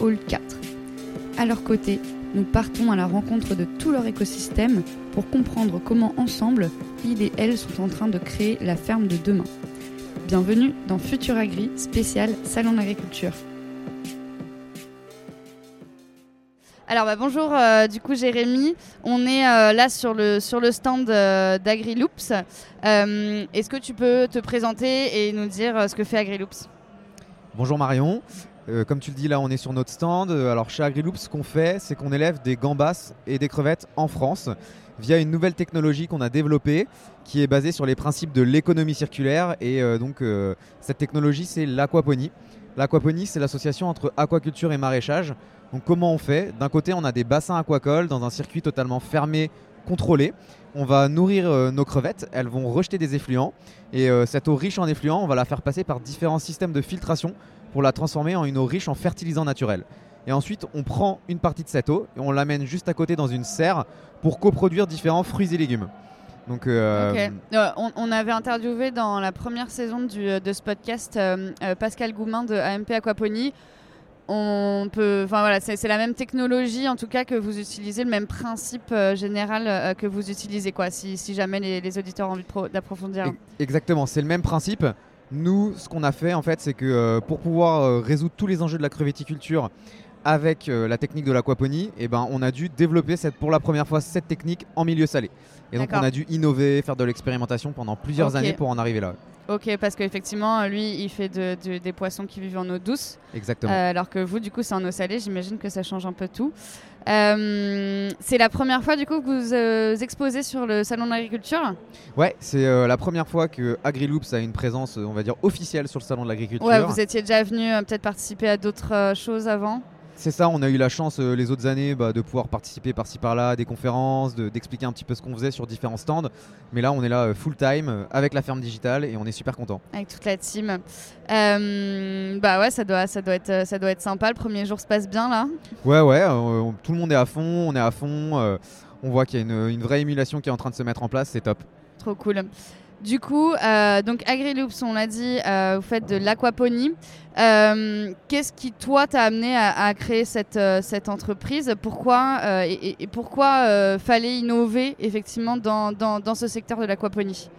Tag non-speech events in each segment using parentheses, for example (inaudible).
Hall 4. À leur côté, nous partons à la rencontre de tout leur écosystème pour comprendre comment ensemble, ils et elles sont en train de créer la ferme de demain. Bienvenue dans Futur Agri, spécial Salon d'agriculture. Alors bah, bonjour, euh, du coup Jérémy, on est euh, là sur le, sur le stand euh, d'AgriLoops. Est-ce que tu peux te présenter et nous dire ce que fait AgriLoops? Bonjour Marion, comme tu le dis là on est sur notre stand. Alors chez AgriLoops ce qu'on fait c'est qu'on élève des gambas et des crevettes en France via une nouvelle technologie qu'on a développée qui est basée sur les principes de l'économie circulaire et donc cette technologie c'est l'aquaponie. L'aquaponie c'est l'association entre aquaculture et maraîchage donc comment on fait? D'un côté, on a des bassins aquacoles dans un circuit totalement fermé, contrôlé. On va nourrir euh, nos crevettes, elles vont rejeter des effluents et euh, cette eau riche en effluents, on va la faire passer par différents systèmes de filtration pour la transformer en une eau riche en fertilisant naturel. Et ensuite, on prend une partie de cette eau et on l'amène juste à côté dans une serre pour coproduire différents fruits et légumes. Donc, euh, on, avait interviewé dans la première saison de ce podcast Pascal Goumin de AMP Aquaponie on peut, enfin voilà, c'est la même technologie en tout cas que vous utilisez, le même principe euh, général euh, que vous utilisez quoi, si, jamais les, auditeurs ont envie d'approfondir. Exactement, c'est le même principe. Nous, ce qu'on a fait en fait, c'est que euh, pour pouvoir résoudre tous les enjeux de la crevetticulture avec la technique de l'aquaponie, eh ben, on a dû développer cette, pour la première fois cette technique en milieu salé. Et donc on a dû innover, faire de l'expérimentation pendant plusieurs années pour en arriver là. Ok, parce qu'effectivement, lui, il fait des poissons qui vivent en eau douce. Exactement. Euh, alors que vous, du coup, c'est en eau salée. J'imagine que ça change un peu tout. Euh, c'est la première fois, du coup, que vous euh, exposez sur le salon de l'agriculture Ouais, c'est la première fois que AgriLoops a une présence, on va dire, officielle sur le salon de l'agriculture. Ouais, vous étiez déjà venu peut-être participer à d'autres choses avant c'est ça, on a eu la chance euh, les autres années bah, de pouvoir participer par-ci par-là à des conférences, d'expliquer un petit peu ce qu'on faisait sur différents stands. Mais là, on est là euh, full time euh, avec la ferme digitale et on est super content. Avec toute la team. bah ouais, ça doit, ça, doit être, ça doit être sympa. Le premier jour se passe bien là? Ouais, ouais, tout le monde est à fond, on est à fond. on voit qu'il y a une, une vraie émulation qui est en train de se mettre en place, c'est top. Trop cool. Du coup, euh, donc AgriLoops, on l'a dit, euh, vous faites de l'aquaponie. Euh, qu'est-ce qui, toi, t'a amené à, créer cette, cette entreprise? Pourquoi et, pourquoi fallait innover effectivement dans ce secteur de l'aquaponie?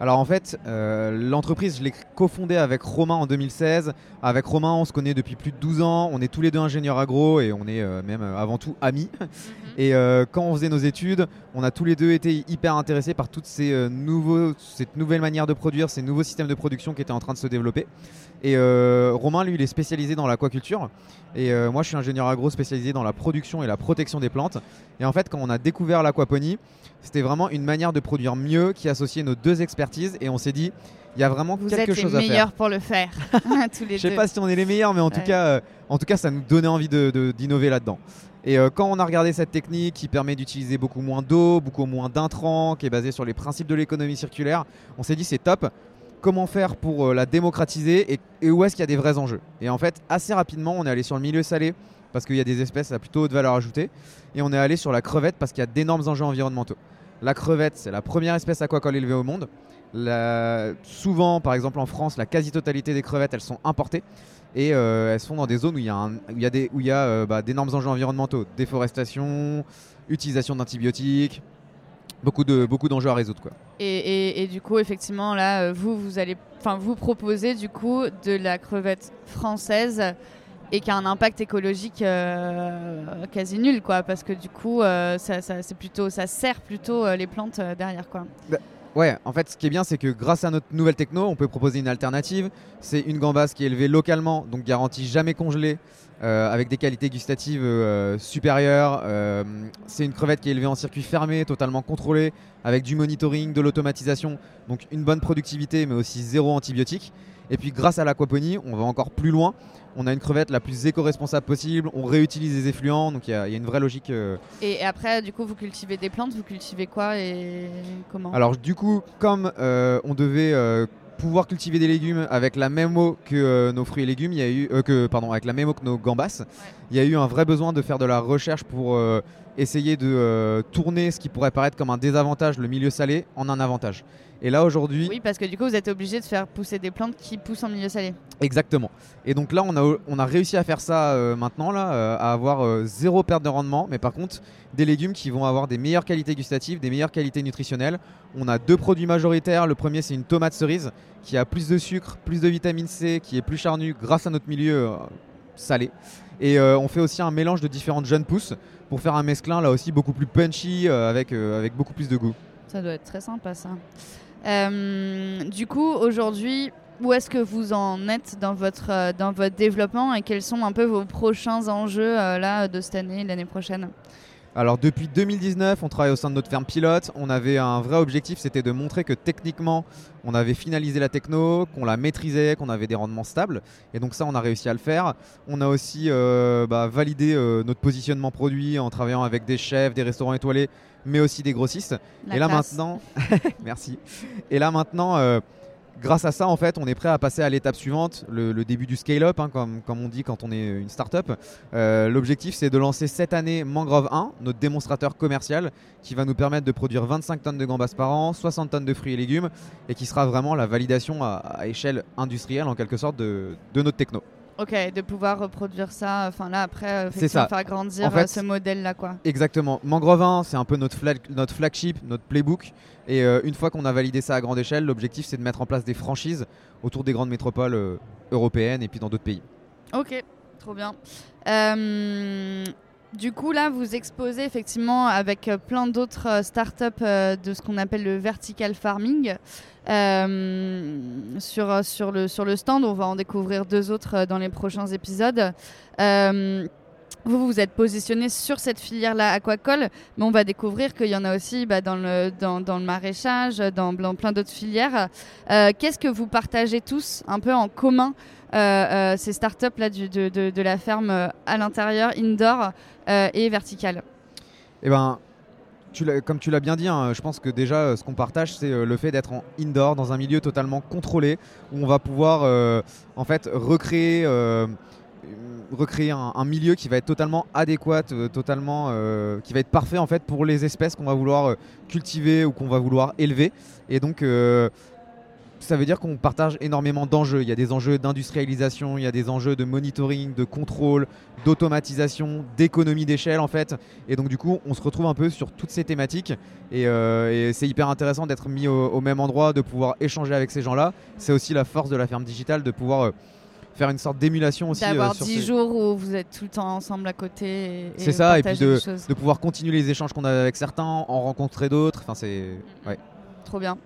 Alors en fait, l'entreprise, je l'ai cofondée avec Romain en 2016. Avec Romain, on se connaît depuis plus de 12 ans. On est tous les deux ingénieurs agro et on est même avant tout amis. Mhm. (laughs) Et euh, quand on faisait nos études, on a tous les deux été hyper intéressés par toutes ces euh, nouveaux, cette nouvelle manière de produire, ces nouveaux systèmes de production qui étaient en train de se développer. Et euh, Romain, lui, il est spécialisé dans l'aquaculture. Et moi, je suis ingénieur agro spécialisé dans la production et la protection des plantes. Et en fait, quand on a découvert l'aquaponie, c'était vraiment une manière de produire mieux qui associait nos deux Et on s'est dit, il y a vraiment quelque chose à faire. Vous êtes les meilleurs pour le faire, (laughs) tous les Je sais pas si on est les meilleurs, mais en tout cas, en tout cas, ça nous donnait envie d'innover là-dedans. Et euh, quand on a regardé cette technique qui permet d'utiliser beaucoup moins d'eau, beaucoup moins d'intrants, qui est basée sur les principes de l'économie circulaire, on s'est dit c'est top. Comment faire pour euh, la démocratiser et, où est-ce qu'il y a des vrais enjeux? Et en fait, assez rapidement, on est allé sur le milieu salé parce qu'il y a des espèces à plutôt haute valeur ajoutée. Et on est allé sur la crevette parce qu'il y a d'énormes enjeux environnementaux. La crevette, c'est la première espèce aquacole élevée au monde. Souvent, par exemple en France, la quasi-totalité des crevettes, elles sont importées et euh, elles se font dans des zones où il y a, où y a, des, où il y a euh, bah, d'énormes enjeux environnementaux, déforestation, utilisation d'antibiotiques, beaucoup de beaucoup d'enjeux à résoudre quoi. Et, et, du coup effectivement là euh, vous vous allez enfin vous proposez du coup de la crevette française et qui a un impact écologique quasi nul quoi parce que du coup ça, ça c'est plutôt ça sert plutôt les plantes derrière quoi. Bah, Ouais, en fait, ce qui est bien, c'est que grâce à notre nouvelle techno, on peut proposer une alternative. C'est une gambasse qui est élevée localement, donc garantie jamais congelée, avec des qualités gustatives supérieures. c'est une crevette qui est élevée en circuit fermé, totalement contrôlé, avec du monitoring, de l'automatisation, donc une bonne productivité, mais aussi zéro antibiotique. Et puis grâce à l'aquaponie, on va encore plus loin. On a une crevette la plus éco-responsable possible, on réutilise les effluents, donc il y, a une vraie logique. Euh. Et après, du coup, vous cultivez des plantes, vous cultivez quoi et comment? Alors du coup, comme euh, on devait euh, pouvoir cultiver des légumes avec la même eau que nos fruits et légumes, il y a eu que pardon, avec la même eau que nos gambas, il y a eu un vrai besoin de faire de la recherche pour essayer de tourner ce qui pourrait paraître comme un désavantage, le milieu salé, en un avantage. Et là aujourd'hui. Oui, parce que du coup, vous êtes obligé de faire pousser des plantes qui poussent en milieu salé. Exactement. Et donc là, on a, on a réussi à faire ça euh, maintenant, là, euh, à avoir euh, zéro perte de rendement, mais par contre, des légumes qui vont avoir des meilleures qualités gustatives, des meilleures qualités nutritionnelles. On a deux produits majoritaires. Le premier, c'est une tomate cerise qui a plus de sucre, plus de vitamine C, qui est plus charnue grâce à notre milieu salé. Et on fait aussi un mélange de différentes jeunes pousses pour faire un mesclin là aussi beaucoup plus punchy avec, avec beaucoup plus de goût. Ça doit être très sympa ça. Euh, du coup, aujourd'hui, où est-ce que vous en êtes dans votre, euh, dans votre développement et quels sont un peu vos prochains enjeux euh, là, de cette année, l'année prochaine? Alors depuis 2019, on travaille au sein de notre ferme pilote. On avait un vrai objectif, c'était de montrer que techniquement, on avait finalisé la techno, qu'on la maîtrisait, qu'on avait des rendements stables. Et donc ça, on a réussi à le faire. On a aussi bah, validé notre positionnement produit en travaillant avec des chefs, des restaurants étoilés mais aussi des grossistes. et là maintenant, (laughs) merci. Et là maintenant, euh, grâce à ça, en fait, on est prêt à passer à l'étape suivante, le, début du scale-up, hein, comme, on dit quand on est une start-up. Euh, l'objectif, c'est de lancer cette année Mangrove 1, notre démonstrateur commercial, qui va nous permettre de produire 25 tonnes de gambas par an, 60 tonnes de fruits et légumes, et qui sera vraiment la validation à, échelle industrielle, en quelque sorte, de notre techno. Ok, de pouvoir reproduire ça, enfin là après, euh, ça. faire grandir euh, ce modèle-là quoi. Exactement. Mangrove 1, c'est un peu notre, notre flagship, notre playbook. Et euh, une fois qu'on a validé ça à grande échelle, l'objectif c'est de mettre en place des franchises autour des grandes métropoles européennes et puis dans d'autres pays. Ok, trop bien. Du coup, là, vous exposez effectivement avec euh, plein d'autres euh, startups euh, de ce qu'on appelle le vertical farming. sur, le stand, on va en découvrir deux autres dans les prochains épisodes. Vous vous êtes positionné sur cette filière-là aquacole, mais on va découvrir qu'il y en a aussi bah, dans, le, dans, le maraîchage, dans, plein d'autres filières. Qu'est-ce que vous partagez tous un peu en commun euh, euh, ces startups là de, la ferme euh, à l'intérieur, indoor et verticale? Eh ben, comme tu l'as bien dit, hein, je pense que déjà ce qu'on partage, c'est le fait d'être en indoor, dans un milieu totalement contrôlé, où on va pouvoir en fait recréer, recréer un, milieu qui va être totalement adéquat, totalement, qui va être parfait en fait pour les espèces qu'on va vouloir cultiver ou qu'on va vouloir élever. Et donc ça veut dire qu'on partage énormément d'enjeux. Il y a des enjeux d'industrialisation, il y a des enjeux de monitoring, de contrôle, d'automatisation, d'économie d'échelle en fait. Et donc du coup, on se retrouve un peu sur toutes ces thématiques. Et, euh, c'est hyper intéressant d'être mis au, même endroit, de pouvoir échanger avec ces gens-là. C'est aussi la force de la ferme digitale de pouvoir euh, faire une sorte d'émulation aussi. Euh, D'avoir 10 jours où vous êtes tout le temps ensemble à côté. C'est ça, et puis de, de, pouvoir continuer les échanges qu'on a avec certains, en rencontrer d'autres. Enfin, c'est. Ouais. Trop bien.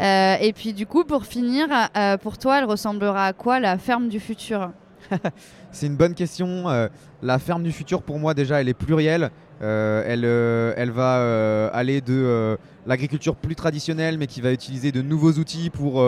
Euh, et puis du coup, pour finir, euh, pour toi, elle ressemblera à quoi la ferme du futur? (laughs) C'est une bonne question. Euh, la ferme du futur, pour moi, déjà, elle est plurielle. elle, elle va aller de l'agriculture plus traditionnelle, mais qui va utiliser de nouveaux outils pour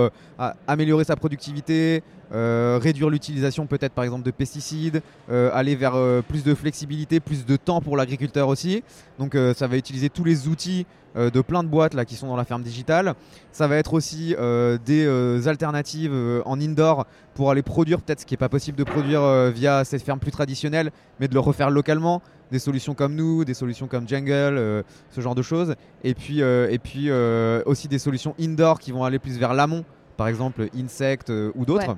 améliorer sa productivité, réduire l'utilisation peut-être par exemple de pesticides, aller vers plus de flexibilité, plus de temps pour l'agriculteur aussi. Donc ça va utiliser tous les outils euh, de plein de boîtes là, qui sont dans la ferme digitale. Ça va être aussi euh, des euh, alternatives en indoor pour aller produire peut-être ce qui n'est pas possible de produire via cette ferme plus traditionnelle, mais de le refaire localement. Des solutions comme nous, des solutions comme Jungle, ce genre de choses. Et puis, et puis aussi des solutions indoor qui vont aller plus vers l'amont, par exemple Insect ou d'autres.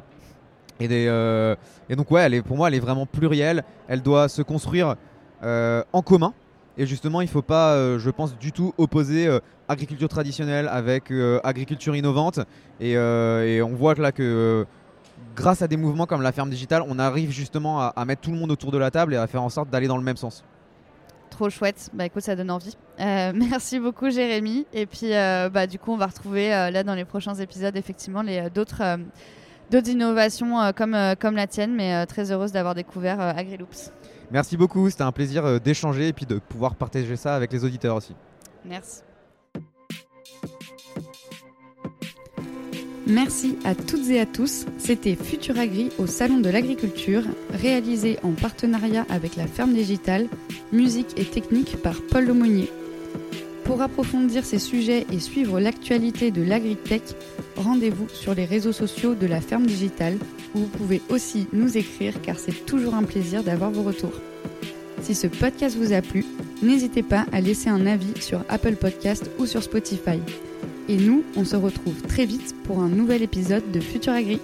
Et, et, donc ouais, elle est, pour moi, elle est vraiment plurielle. Elle doit se construire en commun et justement, il ne faut pas, euh, je pense, du tout opposer euh, agriculture traditionnelle avec euh, agriculture innovante. Et, on voit que là que grâce à des mouvements comme la ferme digitale, on arrive justement à, mettre tout le monde autour de la table et à faire en sorte d'aller dans le même sens. Trop chouette, bah écoute, ça donne envie. (laughs) merci beaucoup Jérémy. Et puis bah, du coup, on va retrouver là dans les prochains épisodes effectivement les d'autres d'autres innovations comme, comme la tienne, mais très heureuse d'avoir découvert AgriLoops. Merci beaucoup, c'était un plaisir d'échanger et puis de pouvoir partager ça avec les auditeurs aussi. Merci. Merci à toutes et à tous. C'était Futur Agri au Salon de l'Agriculture, réalisé en partenariat avec la Ferme Digitale, musique et technique par Paul Lemonnier. Pour approfondir ces sujets et suivre l'actualité de l'agritech, rendez-vous sur les réseaux sociaux de la Ferme Digitale où vous pouvez aussi nous écrire car c'est toujours un plaisir d'avoir vos retours. Si ce podcast vous a plu, n'hésitez pas à laisser un avis sur Apple Podcast ou sur Spotify. Et nous, on se retrouve très vite pour un nouvel épisode de Futur Agri.